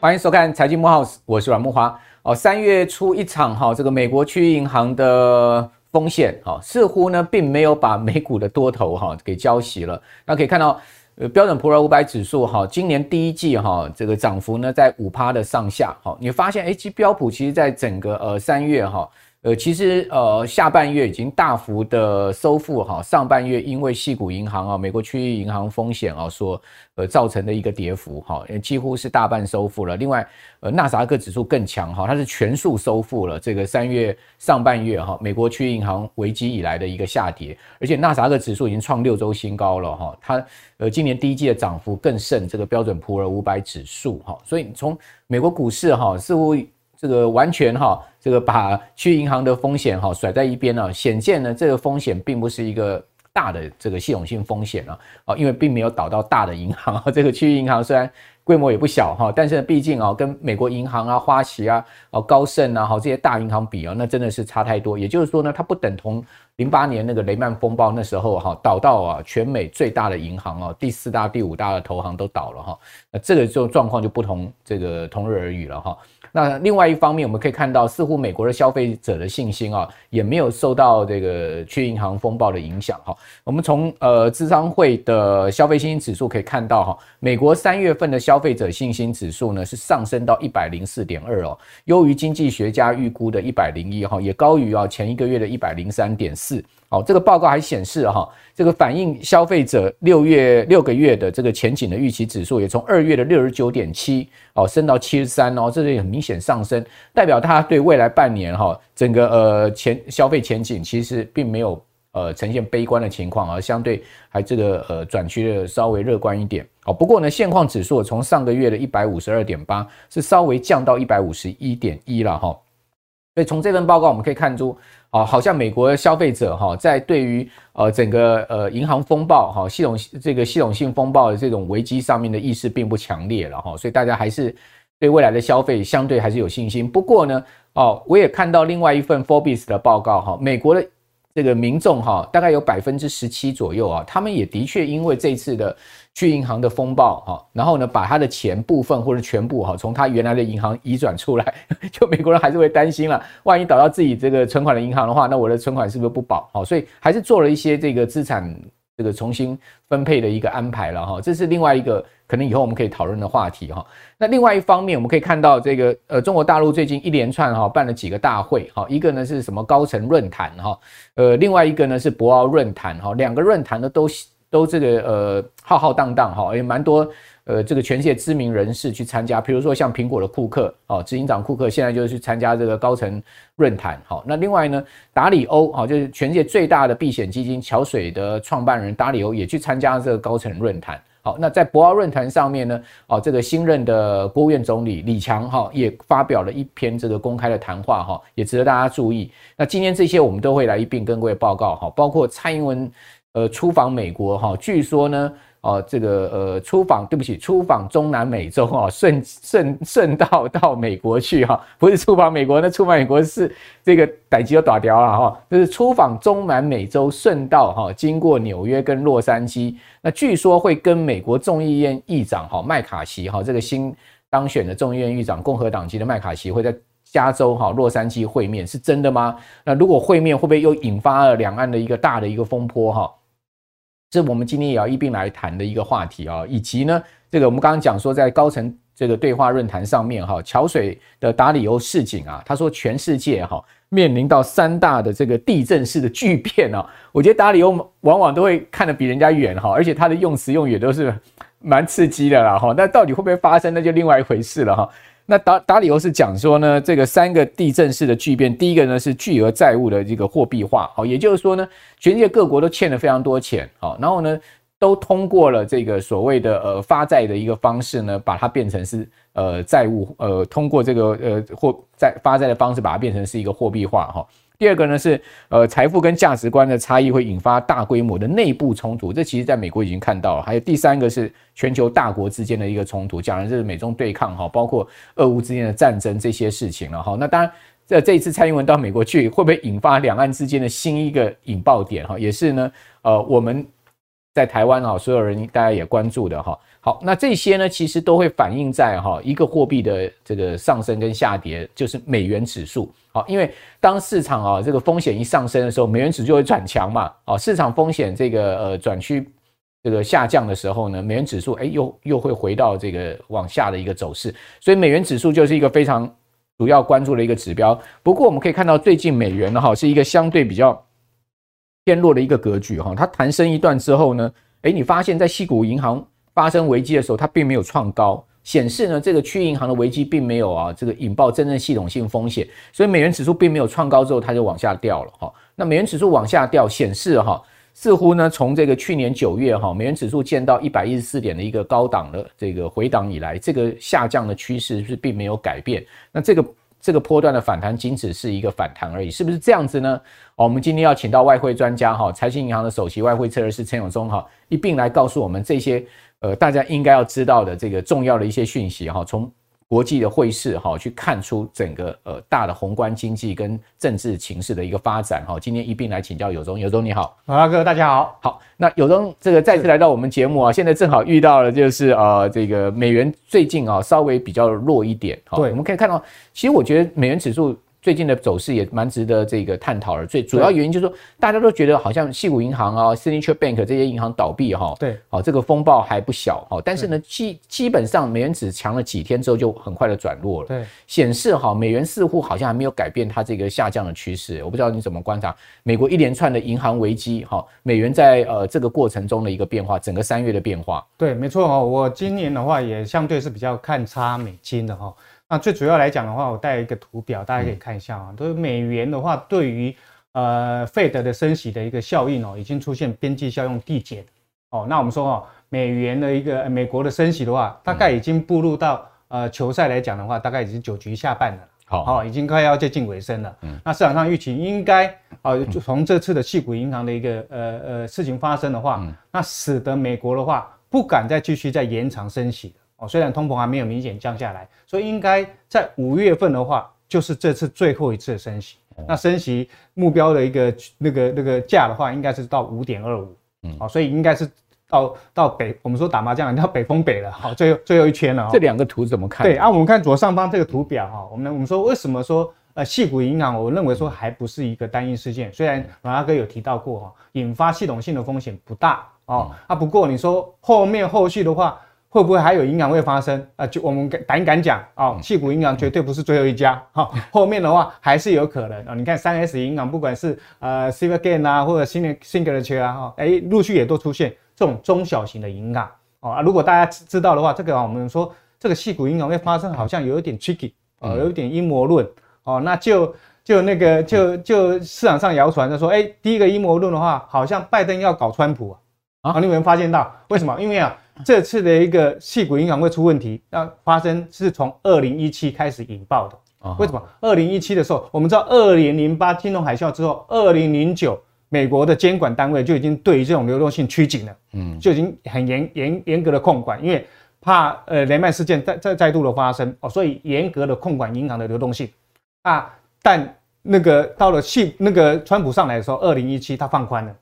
欢迎收看《财经慕 House》，我是阮慕驊。哦，三月初一场哈，这个美国区域银行的风险哈，似乎呢并没有把美股的多头哈给浇熄了。那可以看到，呃，标准普尔五百指数哈，今年第一季哈这个涨幅呢在五趴的上下。好，你发现哎，其标普其实在整个呃三月哈。呃，其实呃，下半月已经大幅的收复哈，上半月因为系股银行啊，美国区域银行风险啊所呃造成的一个跌幅哈，几乎是大半收复了。另外，呃，纳斯达克指数更强哈，它是全数收复了这个三月上半月哈，美国区域银行危机以来的一个下跌，而且纳斯达克指数已经创六周新高了哈，它呃今年第一季的涨幅更胜这个标准普尔五百指数哈，所以从美国股市哈似乎。这个完全哈，这个把区域银行的风险哈甩在一边呢，显见呢这个风险并不是一个大的这个系统性风险啊，啊，因为并没有倒到大的银行，这个区域银行虽然规模也不小哈，但是毕竟啊跟美国银行啊、花旗啊、哦高盛啊、哦这些大银行比啊，那真的是差太多。也就是说呢，它不等同零八年那个雷曼风暴那时候哈倒到啊全美最大的银行啊，第四大、第五大的投行都倒了哈，那这个就状况就不同这个同日而语了哈。那另外一方面，我们可以看到，似乎美国的消费者的信心啊，也没有受到这个去银行风暴的影响哈。我们从呃资商会的消费信心指数可以看到哈，美国三月份的消费者信心指数呢是上升到一百零四点二哦，优于经济学家预估的一百零一哈，也高于啊前一个月的一百零三点四。好，这个报告还显示哈，这个反映消费者六月六个月的这个前景的预期指数，也从二月的六十九点七哦升到七十三哦，这是很明显上升，代表他对未来半年哈整个呃前消费前景其实并没有呃呈现悲观的情况，而相对还这个呃转趋的稍微乐观一点。哦，不过呢，现况指数从上个月的一百五十二点八是稍微降到一百五十一点一了哈。所以从这份报告我们可以看出。啊，好像美国的消费者哈，在对于呃整个呃银行风暴哈系统这个系统性风暴的这种危机上面的意识并不强烈了哈，所以大家还是对未来的消费相对还是有信心。不过呢，哦，我也看到另外一份 Forbes 的报告哈，美国的。这个民众哈，大概有百分之十七左右啊，他们也的确因为这次的去银行的风暴哈，然后呢，把他的钱部分或者全部哈，从他原来的银行移转出来，就美国人还是会担心了，万一倒到自己这个存款的银行的话，那我的存款是不是不保？好，所以还是做了一些这个资产。这个重新分配的一个安排了哈，这是另外一个可能以后我们可以讨论的话题哈。那另外一方面，我们可以看到这个呃，中国大陆最近一连串哈办了几个大会哈，一个呢是什么高层论坛哈，呃，另外一个呢是博鳌论坛哈，两个论坛呢都都这个呃浩浩荡荡哈，也蛮多。呃，这个全世界知名人士去参加，比如说像苹果的库克，哦，执行长库克现在就去参加这个高层论坛，好，那另外呢，达里欧，哈，就是全世界最大的避险基金桥水的创办人达里欧也去参加这个高层论坛，好，那在博鳌论坛上面呢，哦，这个新任的国务院总理李强，哈，也发表了一篇这个公开的谈话，哈，也值得大家注意。那今天这些我们都会来一并跟各位报告，哈，包括蔡英文，呃，出访美国，哈，据说呢。哦，这个呃，出访，对不起，出访中南美洲啊，顺顺顺道到美国去哈，不是出访美国，那出访美国是这个逮鸡都打掉了哈，就是出访中南美洲，顺道哈，经过纽约跟洛杉矶，那据说会跟美国众议院议长哈麦卡锡哈这个新当选的众议院议长共和党籍的麦卡锡会在加州哈洛杉矶会面，是真的吗？那如果会面，会不会又引发了两岸的一个大的一个风波哈？是我们今天也要一并来谈的一个话题啊，以及呢，这个我们刚刚讲说，在高层这个对话论坛上面哈，桥水的达里欧示警啊，他说全世界哈面临到三大的这个地震式的巨变啊，我觉得达里欧往往都会看得比人家远哈，而且他的用词用语都是蛮刺激的啦哈，那到底会不会发生，那就另外一回事了哈。那打打理由是讲说呢，这个三个地震式的巨变，第一个呢是巨额债务的这个货币化，好，也就是说呢，全世界各国都欠了非常多钱，好，然后呢，都通过了这个所谓的呃发债的一个方式呢，把它变成是呃债务，呃，通过这个呃货债发债的方式把它变成是一个货币化，哈。第二个呢是呃财富跟价值观的差异会引发大规模的内部冲突，这其实在美国已经看到了。还有第三个是全球大国之间的一个冲突，讲的是美中对抗哈，包括俄乌之间的战争这些事情了哈。那当然这这一次蔡英文到美国去，会不会引发两岸之间的新一个引爆点？哈，也是呢，呃，我们在台湾啊，所有人大家也关注的哈。好，那这些呢，其实都会反映在哈一个货币的这个上升跟下跌，就是美元指数。好，因为当市场啊这个风险一上升的时候，美元指数就会转强嘛。哦，市场风险这个呃转趋这个下降的时候呢，美元指数哎又又会回到这个往下的一个走势，所以美元指数就是一个非常。主要关注的一个指标，不过我们可以看到，最近美元呢哈是一个相对比较偏弱的一个格局哈，它弹升一段之后呢，诶，你发现在矽谷银行发生危机的时候，它并没有创高，显示呢这个区银行的危机并没有啊这个引爆真正系统性风险，所以美元指数并没有创高之后，它就往下掉了哈。那美元指数往下掉，显示哈。似乎呢，从这个去年九月哈，美元指数见到一百一十四点的一个高档的这个回档以来，这个下降的趋势是并没有改变。那这个这个波段的反弹仅只是一个反弹而已，是不是这样子呢？哦，我们今天要请到外汇专家哈，财经银行的首席外汇策略师陈永忠哈，一并来告诉我们这些呃大家应该要知道的这个重要的一些讯息哈，从。国际的汇市哈，去看出整个呃大的宏观经济跟政治情势的一个发展哈。今天一并来请教友宗，友宗你好，阿哥大家好，好。那友宗这个再次来到我们节目啊，现在正好遇到了就是呃这个美元最近啊稍微比较弱一点，对，我们可以看到，其实我觉得美元指数。最近的走势也蛮值得这个探讨的，最主要原因就是说，大家都觉得好像矽谷银行啊、Signature Bank 这些银行倒闭哈，对，好，这个风暴还不小哈，但是呢，基基本上美元只强了几天之后就很快的转弱了，对，显示哈美元似乎好像还没有改变它这个下降的趋势。我不知道你怎么观察美国一连串的银行危机哈，美元在呃这个过程中的一个变化，整个三月的变化。对，没错哦，我今年的话也相对是比较看差美金的哈。那最主要来讲的话，我带一个图表，大家可以看一下啊。都是美元的话，对于呃费德的升息的一个效应哦，已经出现边际效用递减哦。那我们说哦，美元的一个美国的升息的话，大概已经步入到呃球赛来讲的话，大概已经九局下半了，好，哦，已经快要接近尾声了。嗯，那市场上预期应该啊，从这次的矽谷银行的一个呃呃事情发生的话，那使得美国的话不敢再继续再延长升息。哦，虽然通膨还没有明显降下来，所以应该在五月份的话，就是这次最后一次升息。那升息目标的一个那个那个价的话，应该是到五点二五。嗯，好，所以应该是到到北，我们说打麻将到北风北了。好，最后最后一圈了。这两个图怎么看？对啊，我们看左上方这个图表哈，我们我们说为什么说呃矽谷银行，我认为说还不是一个单一事件。虽然阮大哥有提到过哈，引发系统性的风险不大哦。啊，不过你说后面后续的话。会不会还有银行会发生啊？就我们胆敢讲啊，矽谷银行绝对不是最后一家哈，后面的话还是有可能啊。你看三 S 银行，不管是呃 Silvergate 啊，或者 Signature 啊，哈，哎，陆续也都出现这种中小型的银行啊。如果大家知道的话，这个我们说这个矽谷银行会发生，好像有一点 tricky 啊，有一点阴谋论哦。那就就那个就就市场上谣传的说，哎，第一个阴谋论的话，好像拜登要搞川普啊。啊，你有没有发现到？为什么？因为啊。这次的一个矽谷银行会出问题，那发生是从二零一七开始引爆的。为什么？二零一七的时候，我们知道二零零八金融海啸之后，二零零九美国的监管单位就已经对于这种流动性趋紧了，嗯，就已经很严严严格的控管，因为怕呃雷曼事件再再再度的发生哦，所以严格的控管银行的流动性啊。但那个到了系那个川普上来的时候，二零一七他放宽了。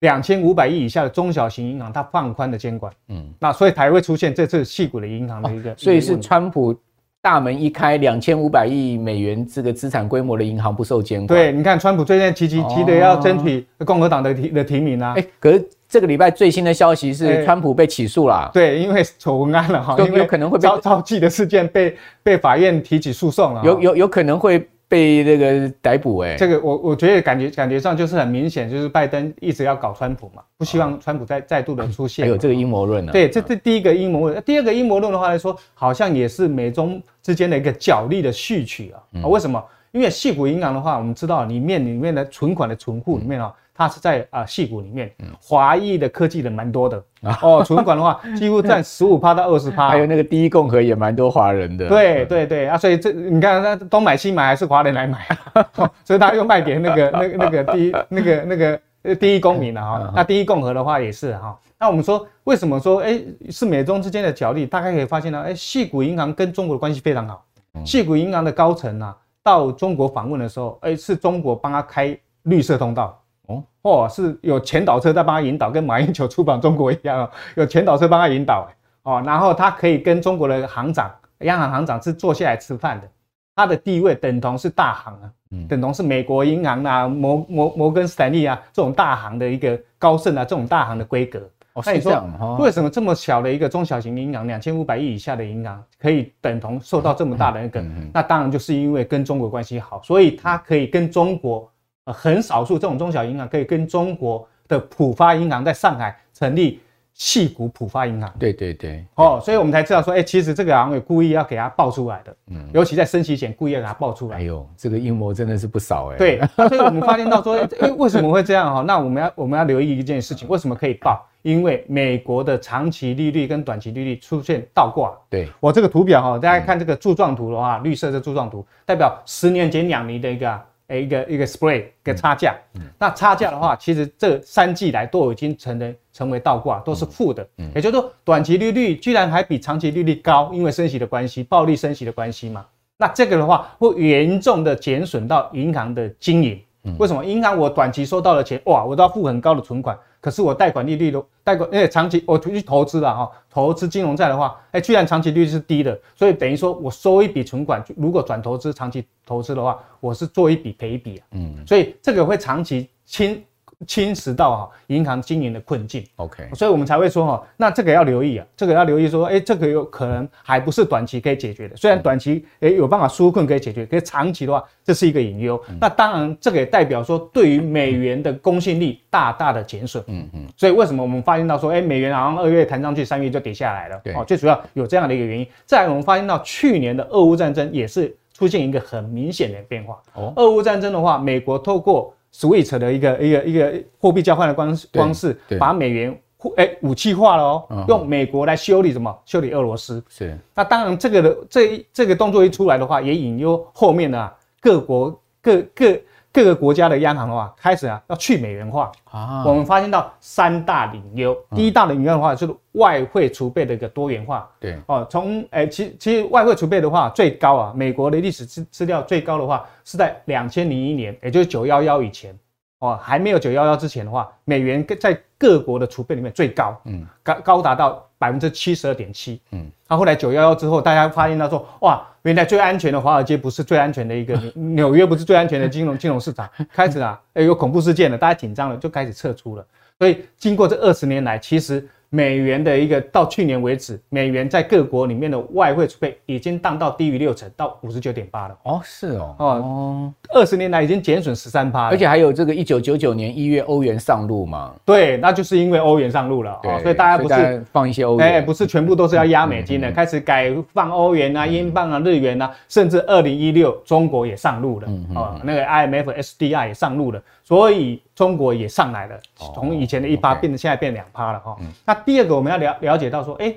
两千五百亿以下的中小型银行，它放宽的监管，嗯，那所以才会出现这次细股的银行的一个，所以是川普大门一开，两千五百亿美元这个资产规模的银行不受监管。对，你看川普最近急急急的要争取共和党的提的提名啊，哎，可是这个礼拜最新的消息是川普被起诉了，对，因为丑闻案了哈，有有可能会被招招妓的事件被被法院提起诉讼了，有有有可能会。被那个逮捕哎，这个我我觉得感觉感觉上就是很明显，就是拜登一直要搞川普嘛，不希望川普再再度的出现。还有这个阴谋论呢？对，这这第一个阴谋论。第二个阴谋论的话来说，好像也是美中之间的一个角力的序曲啊。啊，为什么？因为细谷银行的话，我们知道里面里面的存款的存户里面啊。它是在啊，矽谷里面，华裔的科技人蛮多的哦。存款的话，几乎占 十五趴到二十趴。还有那个第一共和也蛮多华人的。对对对啊，所以这你看，他东买西买还是华人来买，所以他又卖给那个那个那个第一那个那个第一公民了哈。那第一共和的话也是哈。那我们说为什么说哎是美中之间的角力？大概可以发现呢，哎，矽谷银行跟中国的关系非常好。矽谷银行的高层啊。到中国访问的时候，哎，是中国帮他开绿色通道哦，哦，是有前导车在帮他引导，跟马英九出访中国一样哦，有前导车帮他引导，哦，然后他可以跟中国的行长、央行行长是坐下来吃饭的，他的地位等同是大行啊，等同是美国银行啊、摩摩摩根斯坦利啊这种大行的一个高盛啊这种大行的规格。那你说为什么这么小的一个中小型银行，两千五百亿以下的银行可以等同受到这么大的那个？那当然就是因为跟中国关系好，所以它可以跟中国呃很少数这种中小银行可以跟中国的浦发银行在上海成立。矽谷浦发银行，对对对，哦，所以我们才知道说，哎，其实这个行为故意要给他爆出来的，嗯，尤其在升息前故意要给他爆出来。哎呦，这个阴谋真的是不少哎。对，所以我们发现到说，哎，为什么会这样哈？那我们要我们要留意一件事情，为什么可以爆？因为美国的长期利率跟短期利率出现倒挂。对，我这个图表哈，大家看这个柱状图的话，绿色的柱状图代表十年减两厘的一个。诶，一个一个 spread 一个差价，嗯，那差价的话，其实这三季来都已经成了成为倒挂，都是负的，嗯，也就是说，短期利率居然还比长期利率高，因为升息的关系，暴力升息的关系嘛，那这个的话会严重的减损到银行的经营。为什么？银行我短期收到了钱，哇，我都要付很高的存款，可是我贷款利率都贷款，因为长期我去投资了哈，投资金融债的话，哎，居然长期利率是低的，所以等于说我收一笔存款，如果转投资长期投资的话，我是做一笔赔一笔啊，嗯，所以这个会长期轻。侵蚀到哈银行经营的困境，OK，所以我们才会说哈，那这个要留意啊，这个要留意说，哎，这个有可能还不是短期可以解决的。虽然短期哎有办法纾困可以解决，可是长期的话，这是一个隐忧。那当然，这个也代表说，对于美元的公信力大大的减损。嗯嗯。所以为什么我们发现到说，哎，美元好像二月弹上去，三月就跌下来了？对，哦，最主要有这样的一个原因。再来，我们发现到去年的俄乌战争也是出现一个很明显的变化。哦，俄乌战争的话，美国透过 Switch 的一个一个一个货币交换的方方式，把美元哎、欸、武器化了哦、喔，用美国来修理什么？修理俄罗斯。是。那当然，这个的这这个动作一出来的话，也引诱后面的、啊、各国各各。各个国家的央行的话，开始啊要去美元化啊。我们发现到三大隐忧，第一大的隐忧的话就是外汇储备的一个多元化。对哦，从诶其其实外汇储备的话最高啊，美国的历史资资料最高的话是在两千零一年，也就是九幺幺以前哦，还没有九幺幺之前的话，美元在各国的储备里面最高，嗯，高高达到。百分之七十二点七，嗯，那后来九幺幺之后，大家发现到说，哇，原来最安全的华尔街不是最安全的一个，纽约不是最安全的金融金融市场，开始啊，哎，有恐怖事件了，大家紧张了，就开始撤出了。所以经过这二十年来，其实。美元的一个到去年为止，美元在各国里面的外汇储备已经降到低于六成，到五十九点八了。哦，是哦，哦，二十年来已经减损十三趴，而且还有这个一九九九年一月欧元上路嘛。对，那就是因为欧元上路了，哦，所以大家不是放一些欧元，哎，不是全部都是要压美金的，开始改放欧元啊、英镑啊、日元啊，甚至二零一六中国也上路了，哦，那个 IMF SDR 也上路了。所以中国也上来了，从以前的一趴变成现在变两趴了哈。那第二个我们要了了解到说，哎，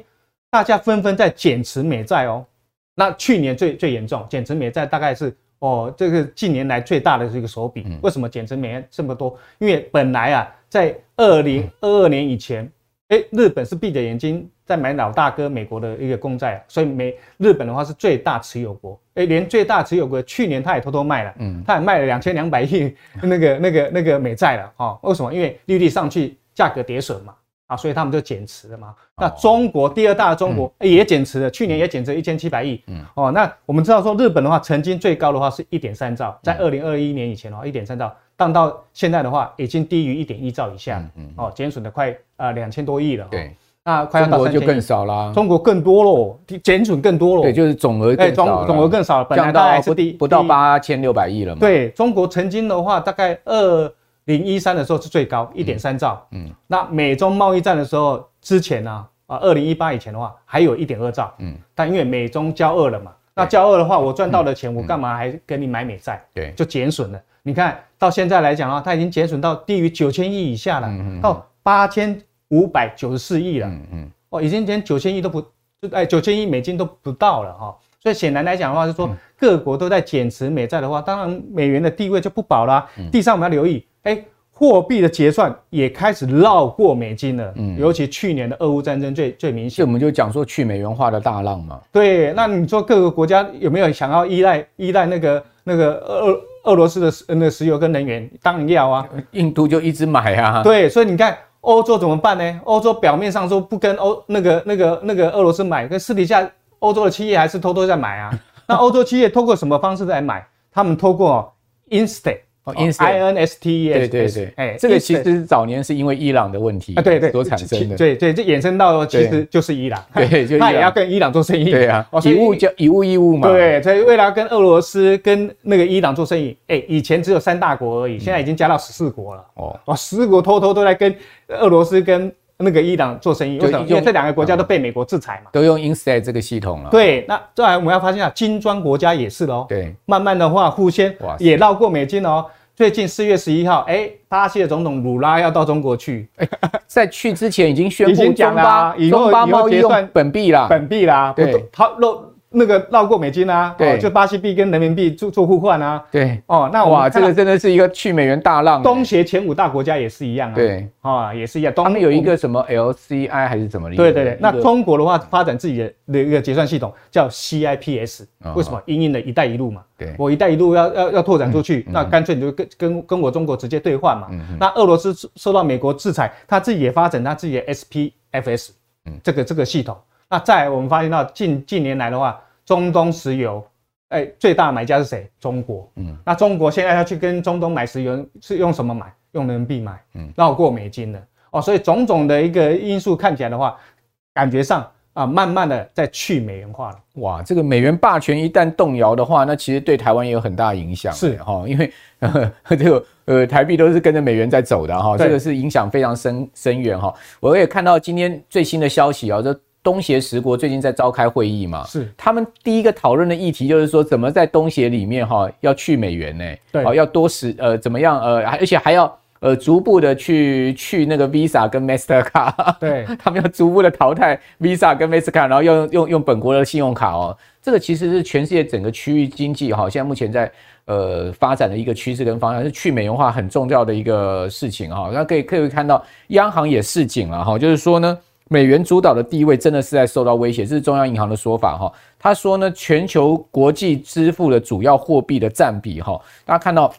大家纷纷在减持美债哦。那去年最最严重，减持美债大概是哦这个近年来最大的这个手笔。为什么减持美元这么多？因为本来啊，在二零二二年以前。哎，日本是闭着眼睛在买老大哥美国的一个公债，所以美日本的话是最大持有国。哎，连最大持有国去年他也偷偷卖了，嗯，他也卖了两千两百亿那个那个那个美债了，哈，为什么？因为利率上去，价格跌损嘛，啊，所以他们就减持了嘛。那中国第二大的中国也减持了，去年也减持一千七百亿，嗯，哦，那我们知道说日本的话，曾经最高的话是一点三兆，在二零二一年以前的话，一点三兆。降到现在的话，已经低于一点一兆以下，嗯嗯，哦，减损的快呃两千多亿了，对，那快要到三就更少啦，中国更多喽，减损更多喽，对，就是总额更少，总额更少了，本来大概是低不到八千六百亿了嘛，对，中国曾经的话，大概二零一三的时候是最高一点三兆，嗯，那美中贸易战的时候之前呢，啊，二零一八以前的话还有一点二兆，嗯，但因为美中交恶了嘛，那交恶的话，我赚到的钱我干嘛还跟你买美债？对，就减损了。你看到现在来讲啊，它已经减损到低于九千亿以下了，到八千五百九十四亿了。嗯嗯，哦，已经连九千亿都不，哎，九千亿美金都不到了哈。所以显然来讲的话，是说各国都在减持美债的话，当然美元的地位就不保了。第三，我们要留意，哎，货币的结算也开始绕过美金了。嗯，尤其去年的俄乌战争最最明显。所以我们就讲说去美元化的大浪嘛。对，那你说各个国家有没有想要依赖依赖那个那个俄俄罗斯的那石油跟能源？当然要啊。印度就一直买啊。对，所以你看欧洲怎么办呢？欧洲表面上说不跟欧那个那个那个俄罗斯买，跟私底下欧洲的企业还是偷偷在买啊。那欧洲企业通过什么方式在买？他们通过 Instead。哦，I N S T E S，对对对，哎，这个其实早年是因为伊朗的问题啊，对对，所产生的，对对，这衍生到其实就是伊朗，对，他也要跟伊朗做生意，对啊，以物交以物易物嘛，对，所以为了跟俄罗斯跟那个伊朗做生意，哎，以前只有三大国而已，现在已经加到十四国了，哦。哦，十国偷偷都在跟俄罗斯跟那个伊朗做生意，为什么？因为这两个国家都被美国制裁嘛，都用 Instead 这个系统了，对，那再来我们要发现啊，金砖国家也是喽，对，慢慢的话互相也绕过美金哦。最近四月十一号，哎，巴西的总统鲁拉要到中国去，在去之前已经宣布中巴以后贸易用本币啦，本币啦，对，他漏。那个绕过美金啊，对，就巴西币跟人民币做做互换啊，对，哦，那哇，这个真的是一个去美元大浪。东协前五大国家也是一样啊，对，啊，也是一样。他们有一个什么 LCI 还是怎么？对对对，那中国的话发展自己的一个结算系统叫 CIPS，为什么？因应的一带一路嘛，对，我一带一路要要要拓展出去，那干脆你就跟跟跟我中国直接兑换嘛。那俄罗斯受到美国制裁，他自己也发展他自己的 SPFS，嗯这个这个系统。那再来我们发现到近近年来的话，中东石油，哎，最大买家是谁？中国。嗯，那中国现在要去跟中东买石油，是用什么买？用人民币买。嗯，绕过美金的哦，所以种种的一个因素看起来的话，感觉上啊，慢慢的在去美元化了。哇，这个美元霸权一旦动摇的话，那其实对台湾也有很大影响。是哈，因为呵呵 这个呃台币都是跟着美元在走的哈，这个是影响非常深深远哈。我也看到今天最新的消息啊，这。东协十国最近在召开会议嘛？是，他们第一个讨论的议题就是说，怎么在东协里面哈要去美元呢？对，好要多使呃怎么样呃，而且还要呃逐步的去去那个 Visa 跟 Mastercard，对，他们要逐步的淘汰 Visa 跟 Mastercard，然后用用用本国的信用卡哦。这个其实是全世界整个区域经济哈，现在目前在呃发展的一个趋势跟方向，是去美元化很重要的一个事情哈。那可以可以看到，央行也示警了哈，就是说呢。美元主导的地位真的是在受到威胁，这是中央银行的说法哈。他说呢，全球国际支付的主要货币的占比哈，大家看到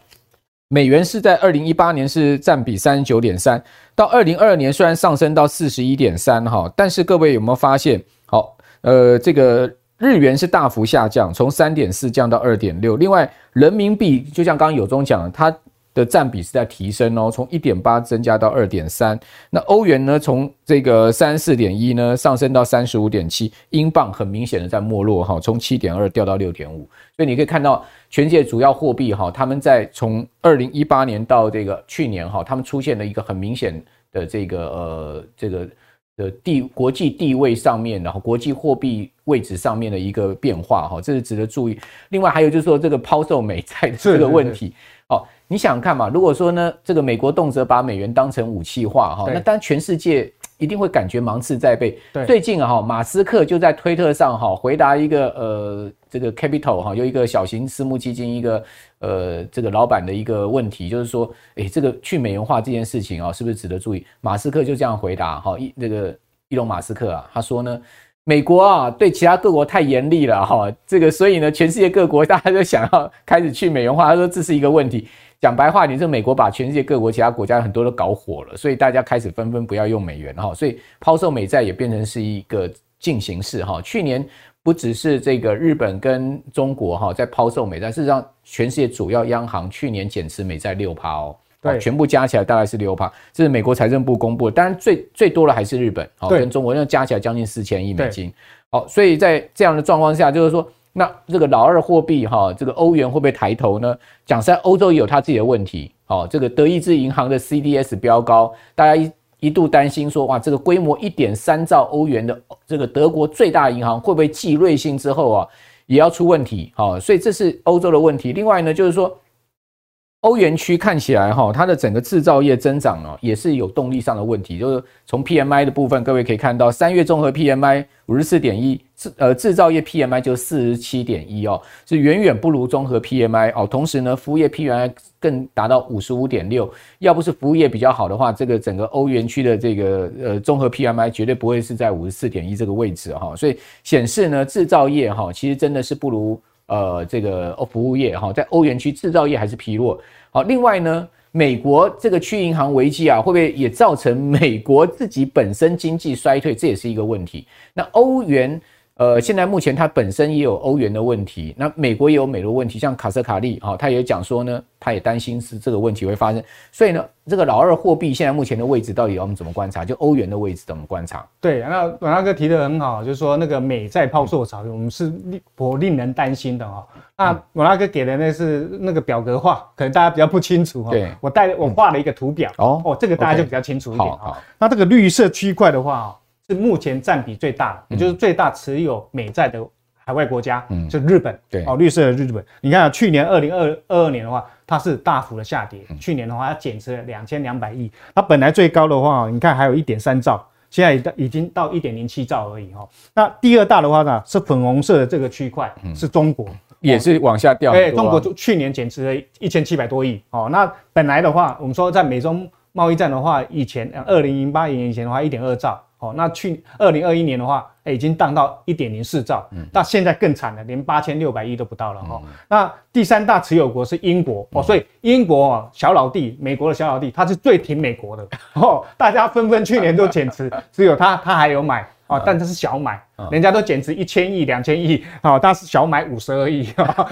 美元是在二零一八年是占比三十九点三，到二零二二年虽然上升到四十一点三哈，但是各位有没有发现？好，呃，这个日元是大幅下降，从三点四降到二点六。另外，人民币就像刚刚有中讲的，它。的占比是在提升哦，从一点八增加到二点三。那欧元呢，从这个三十四点一呢上升到三十五点七。英镑很明显的在没落哈，从七点二掉到六点五。所以你可以看到，全世界主要货币哈，他们在从二零一八年到这个去年哈，他们出现了一个很明显的这个呃这个的地国际地位上面，然后国际货币位置上面的一个变化哈，这是值得注意。另外还有就是说这个抛售美债的这个问题。哦，你想看嘛？如果说呢，这个美国动辄把美元当成武器化哈，那当然全世界 一定会感觉芒刺在背。最近啊哈，马斯克就在推特上哈回答一个呃这个 Capital 哈有一个小型私募基金一个呃这个老板的一个问题，就是说，诶这个去美元化这件事情啊，是不是值得注意？马斯克就这样回答哈，一那个伊隆马斯克啊，他说呢。美国啊，对其他各国太严厉了哈，这个所以呢，全世界各国大家都想要开始去美元化。他说这是一个问题。讲白话，你这美国把全世界各国其他国家很多都搞火了，所以大家开始纷纷不要用美元哈，所以抛售美债也变成是一个进行式哈。去年不只是这个日本跟中国哈在抛售美债，事实上全世界主要央行去年减持美债六趴哦。对，全部加起来大概是六趴，这是美国财政部公布的。当然最最多的还是日本，好，跟中国那加起来将近四千亿美金。好，所以在这样的状况下，就是说，那这个老二货币哈，这个欧元会不会抬头呢？讲实在，欧洲也有它自己的问题。好，这个德意志银行的 CDS 标高，大家一一度担心说，哇，这个规模一点三兆欧元的这个德国最大银行会不会继瑞信之后啊，也要出问题？好，所以这是欧洲的问题。另外呢，就是说。欧元区看起来哈，它的整个制造业增长呢，也是有动力上的问题。就是从 PMI 的部分，各位可以看到，三月综合 PMI 五十四点一，制呃制造业 PMI 就四十七点一哦，是远远不如综合 PMI 哦。同时呢，服务业 PMI 更达到五十五点六。要不是服务业比较好的话，这个整个欧元区的这个呃综合 PMI 绝对不会是在五十四点一这个位置哈。所以显示呢，制造业哈其实真的是不如。呃，这个服务业哈，在欧元区制造业还是疲弱。好，另外呢，美国这个区银行危机啊，会不会也造成美国自己本身经济衰退？这也是一个问题。那欧元。呃，现在目前它本身也有欧元的问题，那美国也有美罗问题，像卡斯卡利哈，他也讲说呢，他也担心是这个问题会发生，所以呢，这个老二货币现在目前的位置到底我们怎么观察？就欧元的位置怎么观察？对，那阮大哥提的很好，就是说那个美债抛售潮，我们是令颇令人担心的哈。那阮大哥给的那是那个表格化，可能大家比较不清楚哈。对，我带我画了一个图表哦哦，这个大家就比较清楚一点哈。那这个绿色区块的话是目前占比最大的，也就是最大持有美债的海外国家，嗯，就日本，对，哦，绿色的日本。你看啊，去年二零二二年的话，它是大幅的下跌。去年的话，它减持了两千两百亿。它本来最高的话，你看还有一点三兆，现在已到已经到一点零七兆而已哈。那第二大的话呢，是粉红色的这个区块，是中国，也是往下掉。哎，中国去年减持了一千七百多亿。哦，那本来的话，我们说在美中贸易战的话，以前二零零八年以前的话，一点二兆。哦，那去二零二一年的话，欸、已经降到一点零四兆，嗯，那现在更惨了，连八千六百亿都不到了哈、嗯。那第三大持有国是英国哦，所以英国啊，小老弟，美国的小老弟，他是最挺美国的 哦。大家纷纷去年都减持，只有他，他还有买啊，但他是小买，人家都减持一千亿、两千亿，好，他是小买五十二亿，好，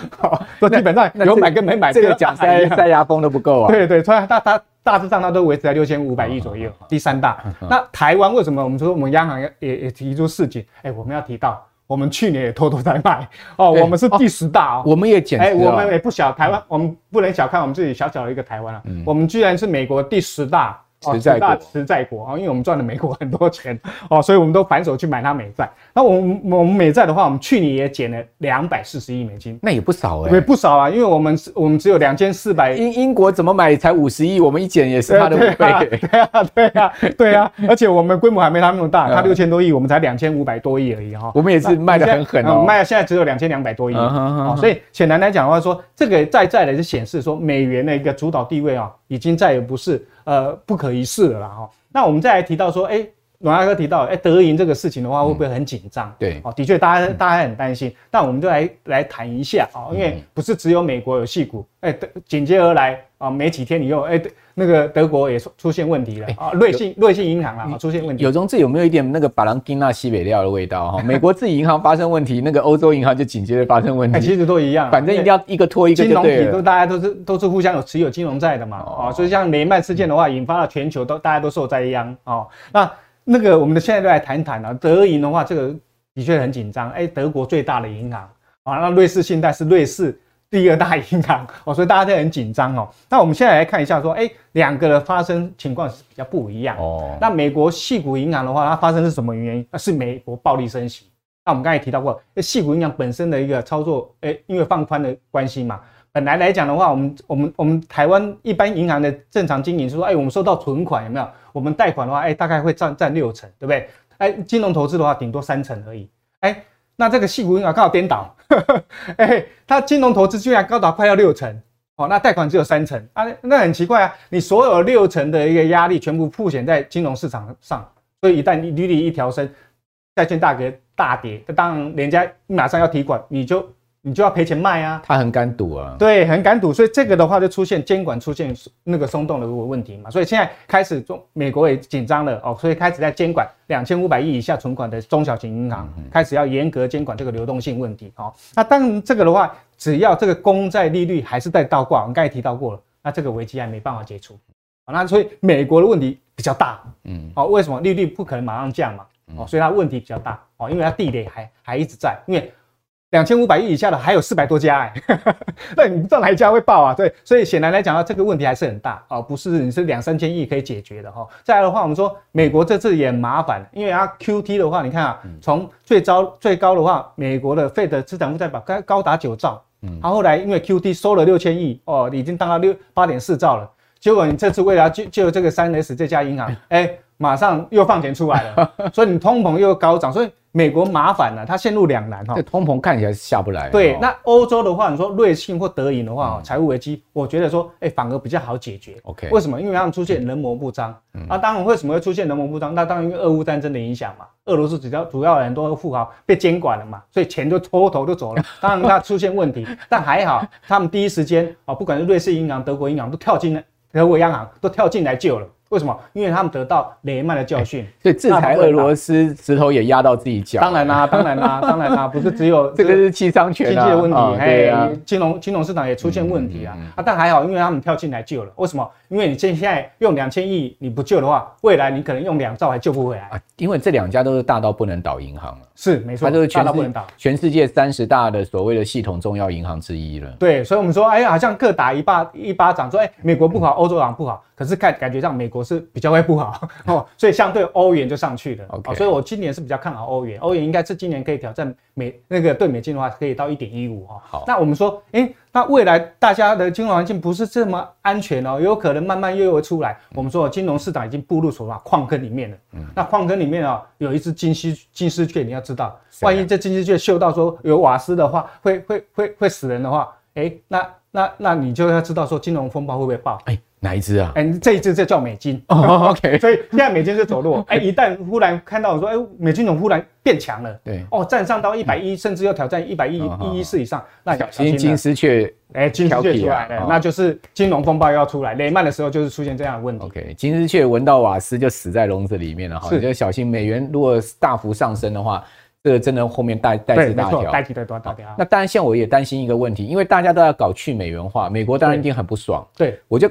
都基本上有买跟没买，这个讲塞塞牙缝都不够啊。对对，所以他他。大致上，它都维持在六千五百亿左右。第三大，那台湾为什么我们说我们央行也也提出示警？哎，我们要提到，我们去年也偷偷在卖哦，我们是第十大哦，我们也减持。哎，我们也不小，台湾我们不能小看我们自己小小的一个台湾啊，我们居然是美国第十大。持债大持债国啊，因为我们赚了美国 很多钱哦，所以我们都反手去买它美债。那我们我们美债的话，我们去年也减了两百四十亿美金，那也不少哎、欸，也不少啊。因为我们我们只有两千四百，英英国怎么买才五十亿，我们一减也是它的五倍。对啊，对啊，对啊。而且我们规模还没它那么大，它六千多亿，我们才两千五百多亿而已哈。我们也是卖的很狠哦，卖现在只有两千两百多亿哦。所以显然来讲的话，说这个在在的就显示说美元的一个主导地位啊，已经再也不是。呃，不可一世了啦哈。那我们再来提到说，哎、阮大哥提到，哎、欸，德银这个事情的话，会不会很紧张、嗯？对，哦，的确，大家大家很担心。但我们就来来谈一下啊，因为不是只有美国有戏股，哎、欸，紧接而来啊，没几天你又，哎、欸。那个德国也出出现问题了啊，瑞信瑞信银行啊出现问题。有中这有没有一点那个把人盯那西北料的味道哈？美国自己银行发生问题，那个欧洲银行就紧接着发生问题。其实都一样，反正一定要一个拖一个。金融体都大家都是都是互相有持有金融债的嘛啊，所以像雷曼事件的话，引发了全球都大家都受灾殃啊。那那个我们的现在就来谈谈啊，德银的话，这个的确很紧张。哎，德国最大的银行啊，那瑞士信贷是瑞士。第二大银行 哦，所以大家都很紧张哦。那我们现在来看一下，说，哎，两个的发生情况是比较不一样哦。那美国矽谷银行的话，它发生是什么原因？那是美国暴力升息。那我们刚才提到过，矽谷银行本身的一个操作，哎，因为放宽的关系嘛，本来来讲的话，我们我们我们台湾一般银行的正常经营是说，哎，我们收到存款有没有？我们贷款的话，哎，大概会占占六成，对不对？哎，金融投资的话，顶多三成而已。哎。那这个矽谷银行刚好颠倒，哎、它金融投资居然高达快要六成，哦，那贷款只有三成啊，那很奇怪啊，你所有六成的一个压力全部曝险在金融市场上，所以一旦利率一调升，债券大跌大跌，当然人家马上要提款，你就。你就要赔钱卖啊！他很敢赌啊，对，很敢赌，所以这个的话就出现监管出现那个松动的问题嘛。所以现在开始中美国也紧张了哦，所以开始在监管两千五百亿以下存款的中小型银行，开始要严格监管这个流动性问题哦。那当然这个的话，只要这个公债利率还是在倒挂，我们刚才提到过了，那这个危机还没办法解除。那所以美国的问题比较大，嗯，哦，为什么利率不可能马上降嘛？哦，所以它问题比较大哦，因为它地雷还还一直在，因为。两千五百亿以下的还有四百多家哎，那你不知道哪一家会爆啊？对，所以显然来讲啊，这个问题还是很大啊，不是你是两三千亿可以解决的哈。再来的话，我们说美国这次也麻烦，因为它 QT 的话，你看啊，从最高最高的话，美国的费的资产负债表高高达九兆嗯，他后来因为 QT 收了六千亿，哦，已经当到六八点四兆了。结果你这次为了要救救这个三 S 这家银行，哎、欸，马上又放钱出来了，所以你通膨又高涨，所以。美国麻烦了，它陷入两难哈。这通膨看起来是下不来。对，那欧洲的话，你说瑞信或德银的话，财务危机，我觉得说，哎，反而比较好解决。OK，为什么？因为他们出现人魔不张。啊，当然为什么会出现人魔不张？那当然因为俄乌战争的影响嘛。俄罗斯主要主要很多富豪被监管了嘛，所以钱就偷偷就走了。当然它出现问题，但还好，他们第一时间啊，不管是瑞士银行、德国银行都跳进来，德国央行都跳进来救了。为什么？因为他们得到雷曼的教训，所以制裁俄罗斯，石头也压到自己脚。当然啦，当然啦，当然啦，不是只有 这个是七伤拳经济的问题，对啊，金融金融市场也出现问题啊啊！但还好，因为他们跳进来救了。为什么？因为你现现在用两千亿，你不救的话，未来你可能用两兆还救不回来啊！因为这两家都是大到不能倒银行了，是没错，它都是大到不能倒，全世界三十大的所谓的系统重要银行之一了。对，所以我们说，哎呀，好像各打一巴一巴掌，说哎，美国不好，欧洲好像不好。可是看感觉上美国是比较会不好 哦，所以相对欧元就上去了。OK，所以我今年是比较看好欧元，欧元应该是今年可以挑战美那个对美金的话可以到一点一五哈。好，那我们说，诶，那未来大家的金融环境不是这么安全哦，有可能慢慢又会出来。我们说金融市场已经步入什么矿坑里面了。嗯，那矿坑里面啊有一只金丝金丝雀，你要知道，万一这金丝雀嗅到说有瓦斯的话，会会会会死人的话，诶，那那那你就要知道说金融风暴会不会爆？诶哪一只啊？哎、欸，这一只就叫美金。哦、OK，所以现在美金是走弱。哎、欸，一旦忽然看到我说，哎、欸，美金怎么忽然变强了？对，哦，站上到一百一，甚至要挑战一百一一一四以上，那小心金丝雀，哎，金丝雀出来了，那就是金融风暴要出来。雷曼的时候就是出现这样的问题。OK，金丝雀闻到瓦斯就死在笼子里面了哈，你就小心美元如果大幅上升的话。这个真的后面带带子大条，带起的多大条？那当然，像我也担心一个问题，因为大家都要搞去美元化，美国当然一定很不爽。对，我就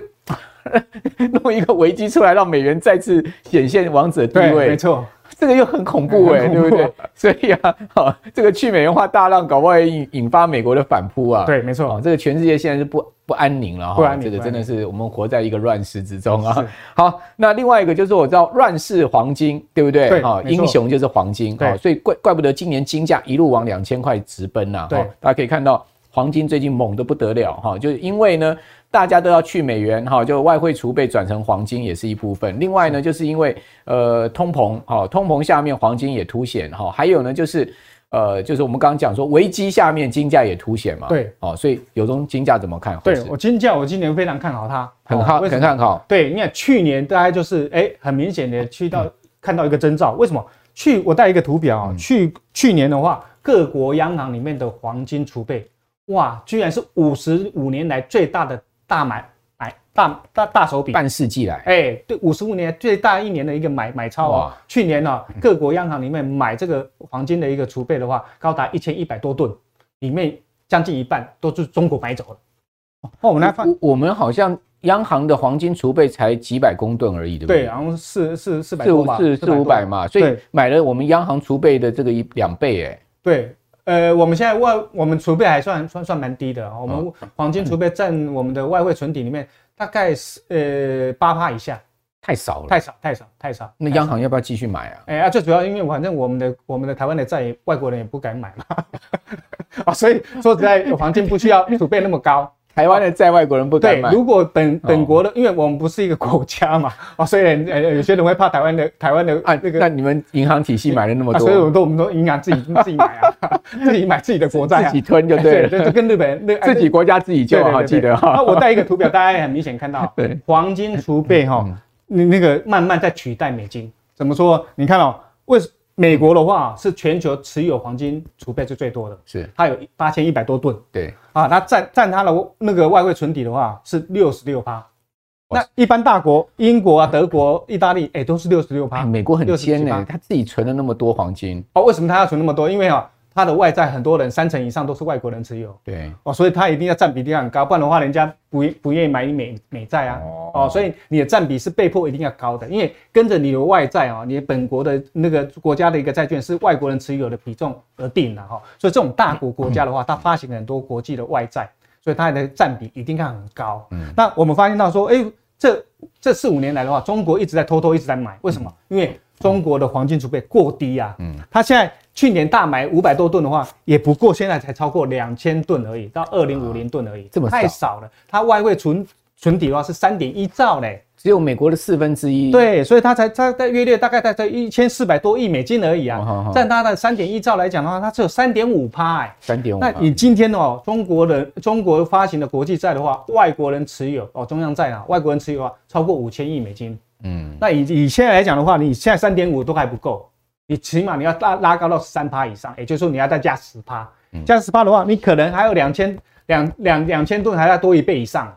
弄一个危机出来，让美元再次显现王者地位。没错。这个又很恐怖哎、欸，对不对？所以啊，好，这个去美元化大浪搞不好也引引发美国的反扑啊。对，没错。这个全世界现在是不不安宁了哈。这个真的是我们活在一个乱世之中啊。好，那另外一个就是我知道乱世黄金，对不对？对。好，英雄就是黄金。对。所以怪怪不得今年金价一路往两千块直奔呐。对。大家可以看到黄金最近猛得不得了哈，就是因为呢。大家都要去美元哈，就外汇储备转成黄金也是一部分。另外呢，就是因为呃通膨哈，通膨下面黄金也凸显哈。还有呢，就是呃就是我们刚刚讲说危机下面金价也凸显嘛。对，哦，所以有中金价怎么看？对我金价，我今年非常看好它，很好，很看好。对，你看去年大概就是哎，很明显的去到看到一个征兆。为什么？去我带一个图表啊，去去年的话，各国央行里面的黄金储备，哇，居然是五十五年来最大的。大买买大大大手笔，半世纪来，哎、欸，对，五十五年最大一年的一个买买超啊！哇去年呢、啊，各国央行里面买这个黄金的一个储备的话，高达一千一百多吨，里面将近一半都是中国买走了。哦，我们来看，我们好像央行的黄金储备才几百公吨而已，对不对？对，然后四四四百多嘛，四四五百嘛，所以买了我们央行储备的这个一两倍，哎，对。呃，我们现在外我们储备还算算算蛮低的，我们黄金储备占我们的外汇存底里面大概是呃八趴以下，太少了，太少太少太少。那央行要不要继续买啊？哎呀，最主要因为反正我们的我们的台湾的债，外国人也不敢买嘛，啊，所以说实在黄金不需要储备那么高。台湾的在外国人不敢买。对，如果本本国的，因为我们不是一个国家嘛，啊，所以呃有些人会怕台湾的台湾的啊那个。那你们银行体系买了那么多，所以我们都我们都银行自己自己买啊，自己买自己的国债，自己吞就对了，就跟日本那自己国家自己救啊，记得哈。那我带一个图表，大家也很明显看到，对，黄金储备哈，那那个慢慢在取代美金，怎么说？你看哦，为什？美国的话是全球持有黄金储备是最多的，是它有八千一百多吨。对啊，它占占它的那个外汇存底的话是六十六趴。那一般大国，英国啊、德国、意大利，哎、欸，都是六十六趴。美国很尖呢，他自己存了那么多黄金。哦，为什么他要存那么多？因为啊。他的外债很多人三成以上都是外国人持有，对。哦，所以他一定要占比一定要很高，不然的话人家不不愿意买你美美债啊，哦，哦，所以你的占比是被迫一定要高的，因为跟着你的外债啊，你本国的那个国家的一个债券是外国人持有的比重而定的哈，所以这种大国国家的话，它发行很多国际的外债，所以它的占比一定要很高。嗯，那我们发现到说，哎，这这四五年来的话，中国一直在偷偷一直在买，为什么？因为中国的黄金储备过低啊，嗯，它现在。去年大买五百多吨的话，也不过现在才超过两千吨而已，到二零五零吨而已，这么太少了。它外汇存存底的话是三点一兆嘞，只有美国的四分之一。对，所以它才它在约略大概在在一千四百多亿美金而已啊。占它的三点一兆来讲的话，它只有三点五趴哎，三点五。那你今天哦，中国人中国发行的国际债的话，外国人持有哦，中央债啊，外国人持有啊，超过五千亿美金。嗯，那以以现在来讲的话，你现在三点五都还不够。你起码你要拉拉高到三趴以上，也就是说你要再加十趴，加十趴的话，你可能还有两千两两两千吨，还要多一倍以上。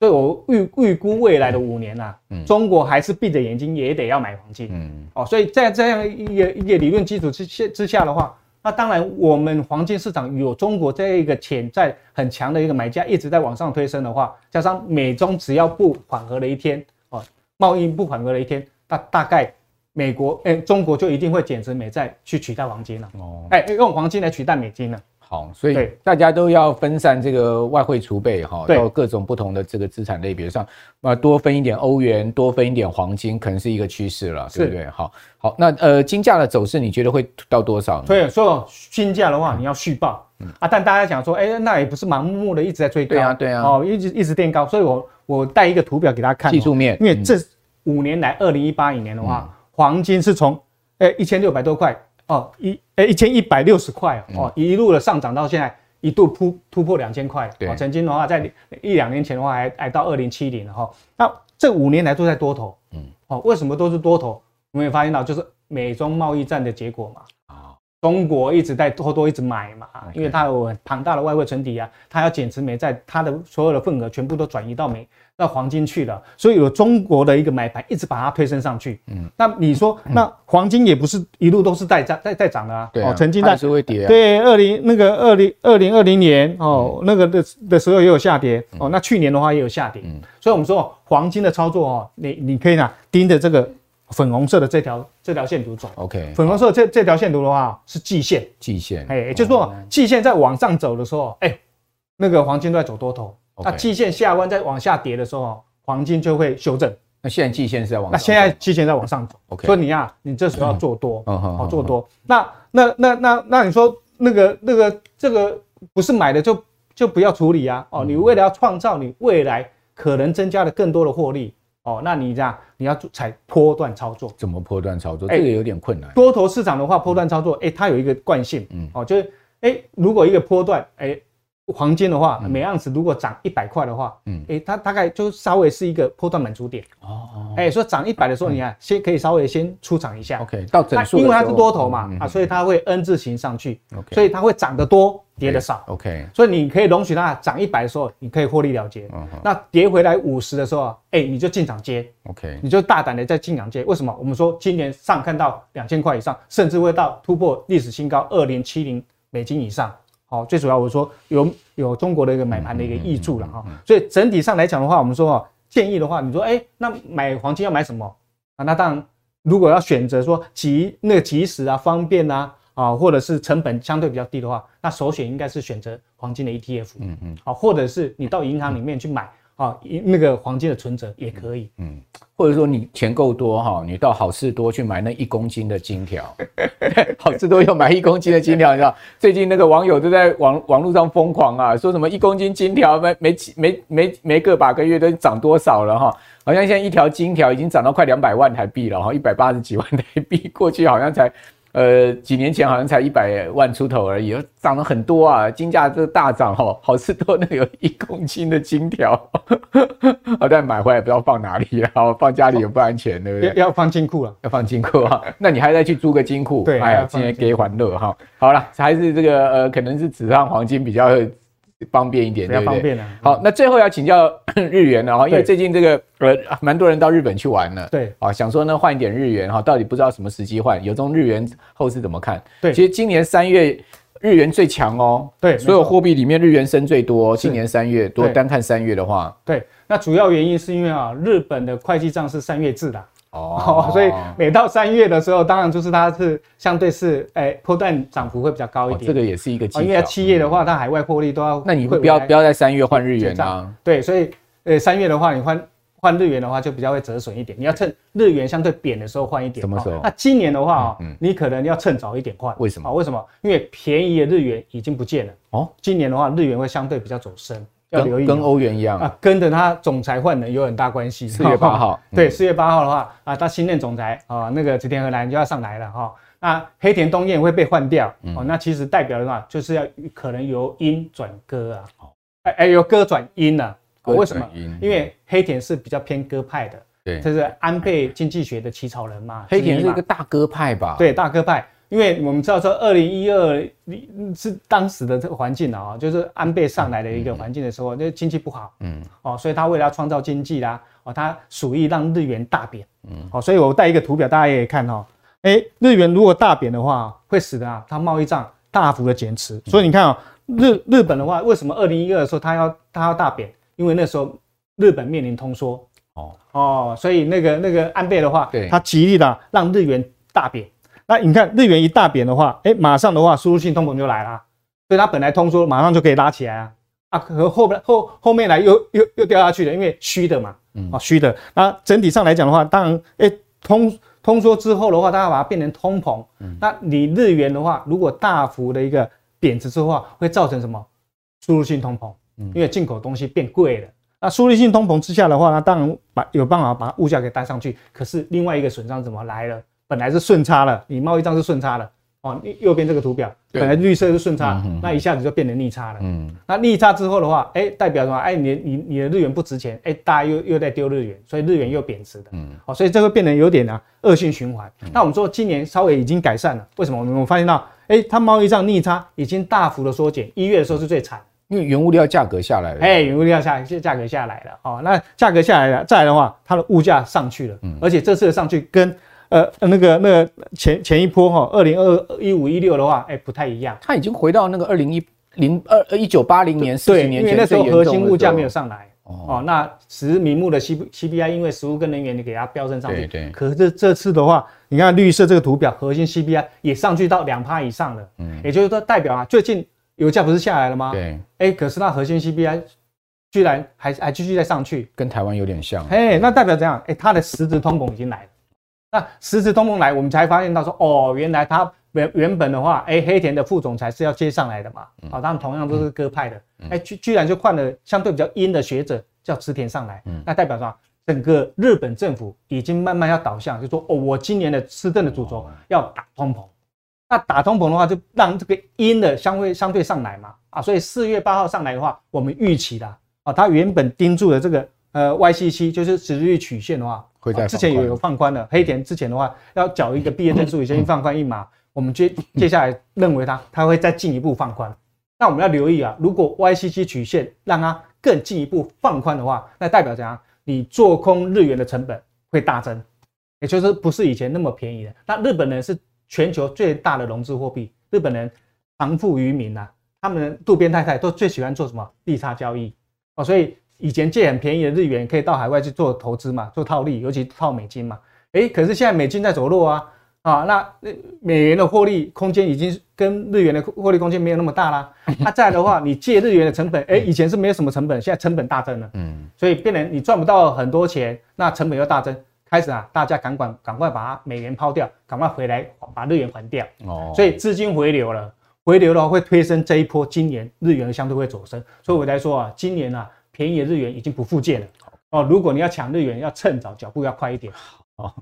所以我预预估未来的五年啊，中国还是闭着眼睛也得要买黄金。嗯，哦，所以在这样一个一个理论基础之下之下的话，那当然我们黄金市场有中国这一个潜在很强的一个买家一直在往上推升的话，加上美中只要不缓和的一天，哦，贸易不缓和的一天，大大概。美国哎、欸，中国就一定会减持美债去取代黄金了。哦，哎、欸，用黄金来取代美金了。好，所以大家都要分散这个外汇储备哈，到各种不同的这个资产类别上，那多分一点欧元，多分一点黄金，可能是一个趋势了，对不对？好，好，那呃，金价的走势你觉得会到多少呢？所以说金价的话，你要续报、嗯、啊，但大家讲说，哎、欸，那也不是盲目的一直在追高，对啊，对啊，哦，一直一直垫高，所以我我带一个图表给大家看，技术面，因为这五年来，二零一八一年的话。嗯黄金是从诶一千六百多块哦，一诶一千一百六十块哦，一路的上涨到现在一度突突破两千块。对，曾经的话在一两年前的话还还到二零七零了哈。那这五年来都在多头，嗯，哦，为什么都是多头？我们也发现到就是美中贸易战的结果嘛。啊，中国一直在多多一直买嘛，因为它有很庞大的外汇存底啊，它要减持美债，它的所有的份额全部都转移到美。到黄金去了，所以有中国的一个买盘一直把它推升上去。嗯，那你说，那黄金也不是一路都是在涨，在在涨的啊。对哦，曾经在是会跌。对，二零那个二零二零二零年哦，那个的的时候也有下跌。哦，那去年的话也有下跌。嗯，所以我们说黄金的操作哦，你你可以呢盯着这个粉红色的这条这条线图走。OK，粉红色这这条线图的话是季线。季线，哎，也就是说季线在往上走的时候，哎，那个黄金都在走多头。那季线下弯再往下跌的时候，黄金就会修正。那现在季线是在往上，那现在季线在往上走。OK，所以你呀，你这时候要做多，好做多。那那那那那你说那个那个这个不是买的就就不要处理啊？哦，你为了要创造你未来可能增加的更多的获利，哦，那你这样你要采波段操作。怎么波段操作？这个有点困难。多头市场的话，波段操作，哎，它有一个惯性，嗯，哦，就是哎，如果一个波段，哎。黄金的话，每盎司如果涨一百块的话，嗯，哎，它大概就稍微是一个波段满足点。哦，哎，所以涨一百的时候，你看先可以稍微先出场一下，OK，到整数，因为它是多头嘛，啊，所以它会 N 字形上去，OK，所以它会涨得多，跌得少，OK，所以你可以容许它涨一百的时候，你可以获利了结，那跌回来五十的时候，哎，你就进场接，OK，你就大胆的在进场接，为什么？我们说今年上看到两千块以上，甚至会到突破历史新高二零七零美金以上。好，最主要我说有有中国的一个买盘的一个挹注了哈，所以整体上来讲的话，我们说哦，建议的话，你说哎，那买黄金要买什么啊？那当然，如果要选择说即那个及时啊、方便啊啊，或者是成本相对比较低的话，那首选应该是选择黄金的 ETF，嗯嗯，好，或者是你到银行里面去买。啊，那个黄金的存折也可以，嗯，或者说你钱够多哈，你到好事多去买那一公斤的金条，好事多又买一公斤的金条，你知道最近那个网友都在网 网络上疯狂啊，说什么一公斤金条没没没没没个把个月都涨多少了哈，好像现在一条金条已经涨到快两百万台币了哈，一百八十几万台币，过去好像才。呃，几年前好像才一百万出头而已，涨了很多啊！金价这大涨哈，好事多那有一公斤的金条，好，但买回来不知道放哪里了，放家里也不安全，对不对？要要放金库啊，要放金库啊！那你还再去租个金库？对，哎呀，今天给欢乐哈。好了，还是这个呃，可能是纸上黄金比较。方便一点，对不对？方便啊。好，那最后要请教 日元了哈，因为最近这个呃，蛮多人到日本去玩了。对，啊，想说呢换一点日元哈，到底不知道什么时机换，有种日元后市怎么看？对，其实今年三月日元最强哦。对，所有货币里面日元升最多。今年三月多单看三月的话，对，那主要原因是因为啊，日本的会计账是三月制的。哦，所以每到三月的时候，当然就是它是相对是，哎，波段涨幅会比较高一点。这个也是一个机会。因为七月的话，它海外获利都要。那你不要不要在三月换日元啊？对，所以呃三月的话，你换换日元的话就比较会折损一点，你要趁日元相对贬的时候换一点。什么时候？那今年的话啊，你可能要趁早一点换。为什么？为什么？因为便宜的日元已经不见了。哦，今年的话，日元会相对比较走升，要留意。跟欧元一样啊，跟着他总裁换人有很大关系。四月八号，对，四月八号的话啊，他新任总裁啊，那个植田和男就要上来了哈。那黑田东彦会被换掉哦，那其实代表的话就是要可能由阴转歌啊，哎哎，由歌转阴了。为什么？因为黑田是比较偏歌派的，对，这是安倍经济学的起草人嘛。黑田是一个大歌派吧？对，大歌派。因为我们知道说，二零一二是当时的这个环境啊，就是安倍上来的一个环境的时候，那经济不好，嗯，哦，所以他为了要创造经济啦，哦，他属意让日元大贬，嗯，好，所以我带一个图表，大家也可以看哈。哎，日元如果大贬的话，会使得啊，它贸易账大幅的减持。所以你看啊，日日本的话，为什么二零一二的时候它要它要大贬？因为那时候日本面临通缩。哦哦，所以那个那个安倍的话，对，他极力的让日元大贬。那你看日元一大贬的话，哎，马上的话输入性通膨就来了。所以它本来通缩，马上就可以拉起来啊啊，和后边后后面来又又又掉下去了，因为虚的嘛，嗯，啊虚的。那整体上来讲的话，当然，哎通。通缩之后的话，大家把它变成通膨，嗯、那你日元的话，如果大幅的一个贬值之后，会造成什么？输入性通膨，嗯、因为进口东西变贵了。那输入性通膨之下的话，那当然把有办法把物价给带上去。可是另外一个损伤怎么来了？本来是顺差了，你贸易账是顺差了。哦，右边这个图表本来绿色是顺差，那一下子就变成逆差了。嗯，那逆差之后的话，哎，代表什么？哎，你你你的日元不值钱，哎，大家又又在丢日元，所以日元又贬值的。嗯，好，所以这个变得有点啊恶性循环。那我们说今年稍微已经改善了，为什么？我们发现到，哎，它贸易账逆差已经大幅的缩减，一月的时候是最惨，因为原物料价格下来了。哎，原物料下价格下来了。哦，那价格下来了，再来的话，它的物价上去了。嗯，而且这次的上去跟呃，那个那个前前一波哈，二零二一五一六的话，哎、欸，不太一样。它已经回到那个二零一零二一九八零年四十年前，因为那时候核心物价没有上来。哦，哦，那实名目的 C C B I，因为食物跟能源你给它飙升上去。对对。可是这这次的话，你看绿色这个图表，核心 C B I 也上去到两趴以上了。嗯。也就是说，代表啊，最近油价不是下来了吗？对。哎、欸，可是那核心 C B I 居然还还继续在上去，跟台湾有点像。哎，那代表怎样？哎、欸，它的实质通膨已经来了。那实质通膨来，我们才发现到说，哦，原来他原原本的话，哎，黑田的副总裁是要接上来的嘛，啊，他们同样都是鸽派的，哎，居居然就换了相对比较阴的学者叫池田上来，那代表什么，整个日本政府已经慢慢要导向，就说，哦，我今年的施政的主轴要打通膨，那打通膨的话，就让这个阴的相对相对上来嘛，啊，所以四月八号上来的话，我们预期的，啊，他原本盯住的这个呃 YCC 就是殖利率曲线的话。会在之前也有放宽了，黑田之前的话要缴一个毕业证书，已经放宽一码。我们接接下来认为它它会再进一步放宽。那我们要留意啊，如果 YCC 曲线让它更进一步放宽的话，那代表怎样？你做空日元的成本会大增，也就是不是以前那么便宜的。那日本人是全球最大的融资货币，日本人藏富于民啊，他们渡边太太都最喜欢做什么利差交易哦，所以。以前借很便宜的日元，可以到海外去做投资嘛，做套利，尤其套美金嘛。诶，可是现在美金在走弱啊，啊，那美元的获利空间已经跟日元的获利空间没有那么大啦。那、啊、再来的话，你借日元的成本，诶，以前是没有什么成本，现在成本大增了，嗯，所以变成你赚不到很多钱，那成本又大增，开始啊，大家赶快赶快把美元抛掉，赶快回来把日元还掉。哦，所以资金回流了，回流的话会推升这一波，今年日元相对会走升。所以我来说啊，今年啊。便宜的日元已经不复见了哦，如果你要抢日元，要趁早，脚步要快一点。哦，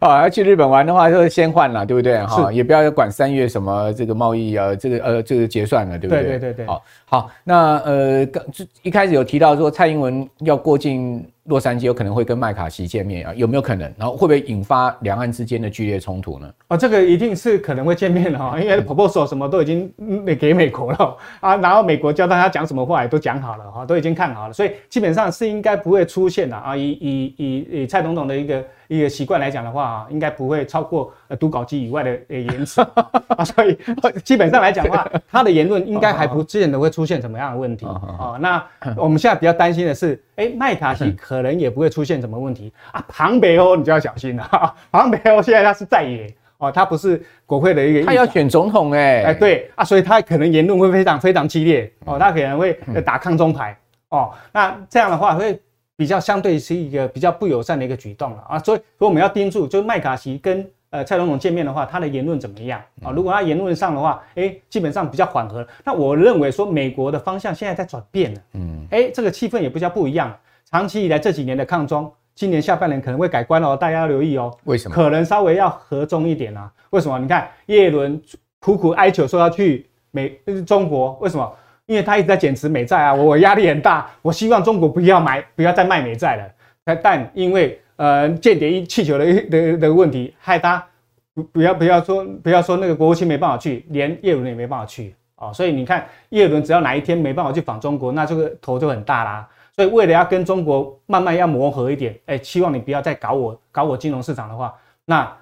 好，要去日本玩的话，就先换了，对不对？哈，也不要管三月什么这个贸易啊，这个呃这个结算了，对不对？对对对对。好，好，那呃，刚一开始有提到说蔡英文要过境。洛杉矶有可能会跟麦卡锡见面啊？有没有可能？然后会不会引发两岸之间的剧烈冲突呢？啊，这个一定是可能会见面的哈，因为 proposal 什么都已经给美国了啊，然后美国教大家讲什么话也都讲好了哈，都已经看好了，所以基本上是应该不会出现的啊。以以以以蔡总统的一个一个习惯来讲的话啊，应该不会超过呃读稿机以外的呃言辞啊，所以 基本上来讲的话，他的言论应该还不见得会出现什么样的问题啊。那我们现在比较担心的是，哎，麦卡锡可。能也不会出现什么问题啊，庞培欧你就要小心了。庞培欧现在他是在野哦，他不是国会的一个，他要选总统哎哎对啊，所以他可能言论会非常非常激烈哦，他可能会打抗中牌哦。那这样的话会比较相对是一个比较不友善的一个举动了啊。所以，所以我们要盯住，就是麦卡锡跟呃蔡总统见面的话，他的言论怎么样啊？如果他言论上的话，哎，基本上比较缓和。那我认为说美国的方向现在在转变了，嗯，哎，这个气氛也比较不一样。长期以来这几年的抗中，今年下半年可能会改观哦，大家要留意哦。为什么？可能稍微要和中一点啊？为什么？你看叶伦苦苦哀求说要去美中国，为什么？因为他一直在减持美债啊，我我压力很大，我希望中国不要买，不要再卖美债了。但因为呃间谍气球的的的问题，害他不不要不要说不要说那个国务卿没办法去，连叶伦也没办法去哦。所以你看叶伦只要哪一天没办法去访中国，那这个头就很大啦。所以为了要跟中国慢慢要磨合一点，哎，希望你不要再搞我搞我金融市场的话，那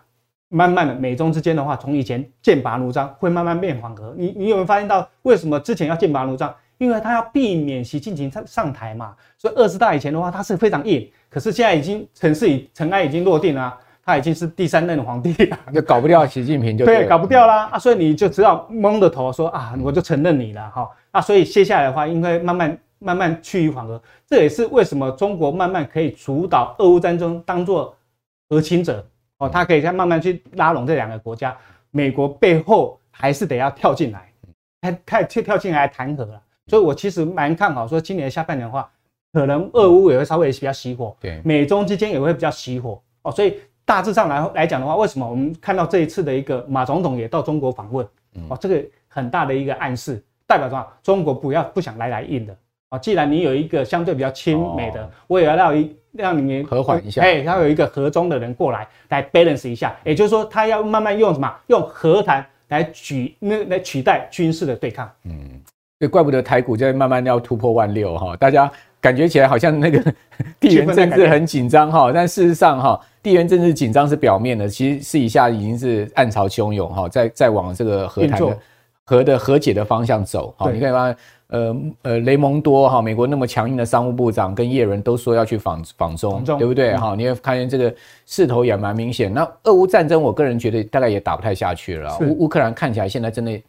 慢慢的美中之间的话，从以前剑拔弩张，会慢慢变缓和。你你有没有发现到为什么之前要剑拔弩张？因为他要避免习近平上上台嘛。所以二十大以前的话，他是非常硬。可是现在已经城市已尘埃已经落定了，他已经是第三任皇帝了，就搞不掉习近平就对，对，搞不掉啦啊！所以你就只好蒙着头说啊，我就承认你了哈。啊，所以接下来的话，应该慢慢。慢慢趋于缓和，这也是为什么中国慢慢可以主导俄乌战争，当做和亲者哦，他可以再慢慢去拉拢这两个国家。美国背后还是得要跳进来，开开跳跳进来谈和了。所以我其实蛮看好，说今年下半年的话，可能俄乌也会稍微比较熄火，对，美中之间也会比较熄火哦。所以大致上来来讲的话，为什么我们看到这一次的一个马总统也到中国访问哦，这个很大的一个暗示，代表什么？中国不要不想来来硬的。啊，既然你有一个相对比较亲美的，哦、我也要让一让你们和缓一下，哎，要有一个和中的人过来来 balance 一下，也就是说，他要慢慢用什么？用和谈来取那来取代军事的对抗。嗯，对，怪不得台股在慢慢要突破万六哈，大家感觉起来好像那个 地缘政治很紧张哈，但事实上哈，地缘政治紧张是表面的，其实私底下已经是暗潮汹涌哈，在在往这个和谈的和的和解的方向走。好，你看嘛。呃呃，雷蒙多哈，美国那么强硬的商务部长跟叶伦都说要去访访中，中，对不对哈？嗯、你会看见这个势头也蛮明显。那俄乌战争，我个人觉得大概也打不太下去了。乌乌克兰看起来现在真的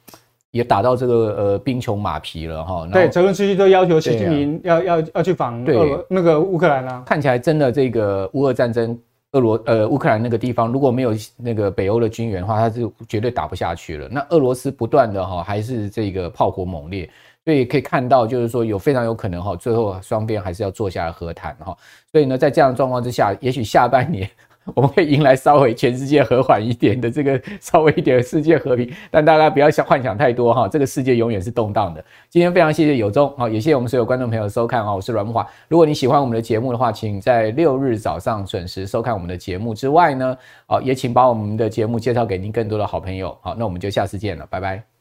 也打到这个呃兵穷马疲了哈。对，泽连斯基都要求习近平要要要去访对那个乌克兰了。看起来真的这个乌俄战争，俄罗呃乌克兰那个地方如果没有那个北欧的军援的话，他是绝对打不下去了。那俄罗斯不断的哈还是这个炮火猛烈。所以可以看到，就是说有非常有可能哈，最后双边还是要坐下来和谈哈。所以呢，在这样的状况之下，也许下半年我们会迎来稍微全世界和缓一点的这个稍微一点的世界和平。但大家不要想幻想太多哈，这个世界永远是动荡的。今天非常谢谢有忠，好，也谢谢我们所有观众朋友收看啊，我是阮木华。如果你喜欢我们的节目的话，请在六日早上准时收看我们的节目之外呢，好，也请把我们的节目介绍给您更多的好朋友。好，那我们就下次见了，拜拜。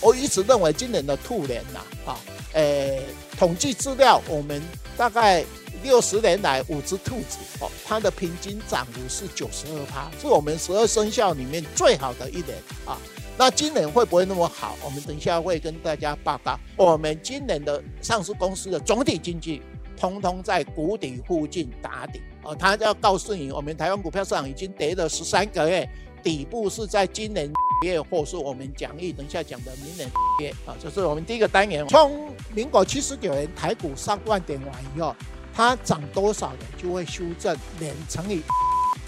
我一直认为今年的兔年呐，啊，诶，统计资料，我们大概六十年来五只兔子，哦，它的平均涨幅是九十二趴，是我们十二生肖里面最好的一年啊。那今年会不会那么好？我们等一下会跟大家报告。我们今年的上市公司的总体经济，通通在谷底附近打底，哦，他要告诉你，我们台湾股票市场已经跌了十三个月，底部是在今年。月或是我们讲义等一下讲的明年月啊，这是我们第一个单元。从民国七十九年台股上万点完以后，它涨多少呢？就会修正两乘以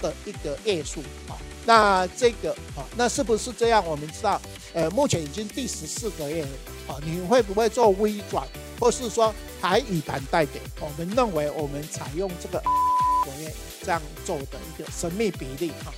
的一个月数啊。那这个啊，那是不是这样？我们知道，呃，目前已经第十四个月了啊。你会不会做微转，或是说还以盘带点？我们认为我们采用这个 这样做的一个神秘比例啊。